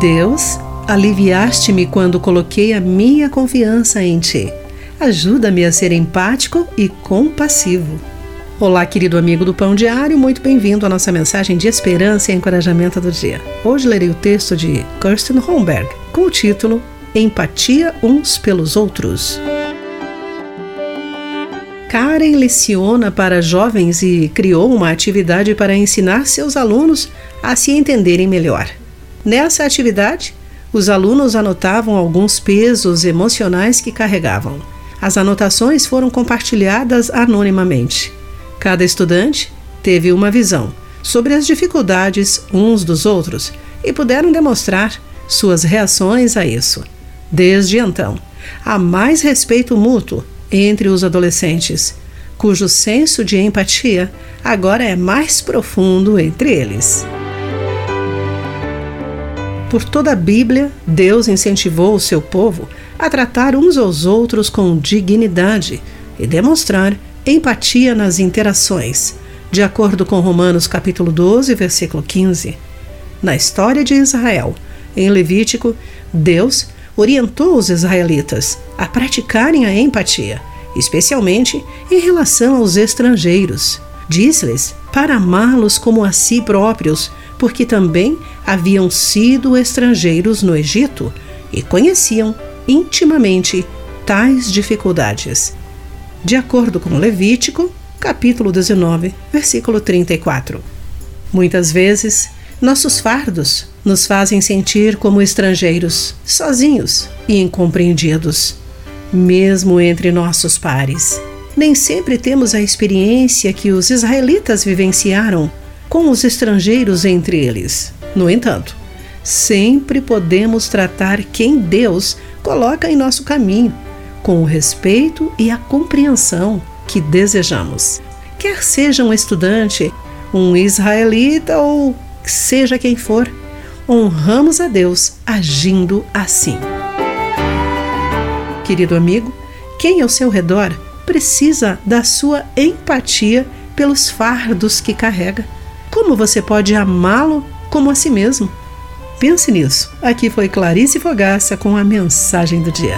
Deus, aliviaste-me quando coloquei a minha confiança em Ti. Ajuda-me a ser empático e compassivo. Olá, querido amigo do Pão Diário, muito bem-vindo à nossa mensagem de esperança e encorajamento do dia. Hoje lerei o texto de Kirsten Holmberg com o título Empatia uns pelos outros. Karen leciona para jovens e criou uma atividade para ensinar seus alunos a se entenderem melhor. Nessa atividade, os alunos anotavam alguns pesos emocionais que carregavam. As anotações foram compartilhadas anonimamente. Cada estudante teve uma visão sobre as dificuldades uns dos outros e puderam demonstrar suas reações a isso. Desde então, há mais respeito mútuo entre os adolescentes, cujo senso de empatia agora é mais profundo entre eles. Por toda a Bíblia, Deus incentivou o seu povo a tratar uns aos outros com dignidade e demonstrar empatia nas interações, de acordo com Romanos capítulo 12, versículo 15. Na história de Israel, em Levítico, Deus orientou os israelitas a praticarem a empatia, especialmente em relação aos estrangeiros. Disse-lhes para amá-los como a si próprios, porque também haviam sido estrangeiros no Egito e conheciam intimamente tais dificuldades. De acordo com Levítico, capítulo 19, versículo 34. Muitas vezes, nossos fardos nos fazem sentir como estrangeiros, sozinhos e incompreendidos, mesmo entre nossos pares. Nem sempre temos a experiência que os israelitas vivenciaram com os estrangeiros entre eles. No entanto, sempre podemos tratar quem Deus coloca em nosso caminho com o respeito e a compreensão que desejamos. Quer seja um estudante, um israelita ou seja quem for, honramos a Deus agindo assim. Querido amigo, quem ao seu redor precisa da sua empatia pelos fardos que carrega. Como você pode amá-lo como a si mesmo? Pense nisso. Aqui foi Clarice Fogaça com a mensagem do dia.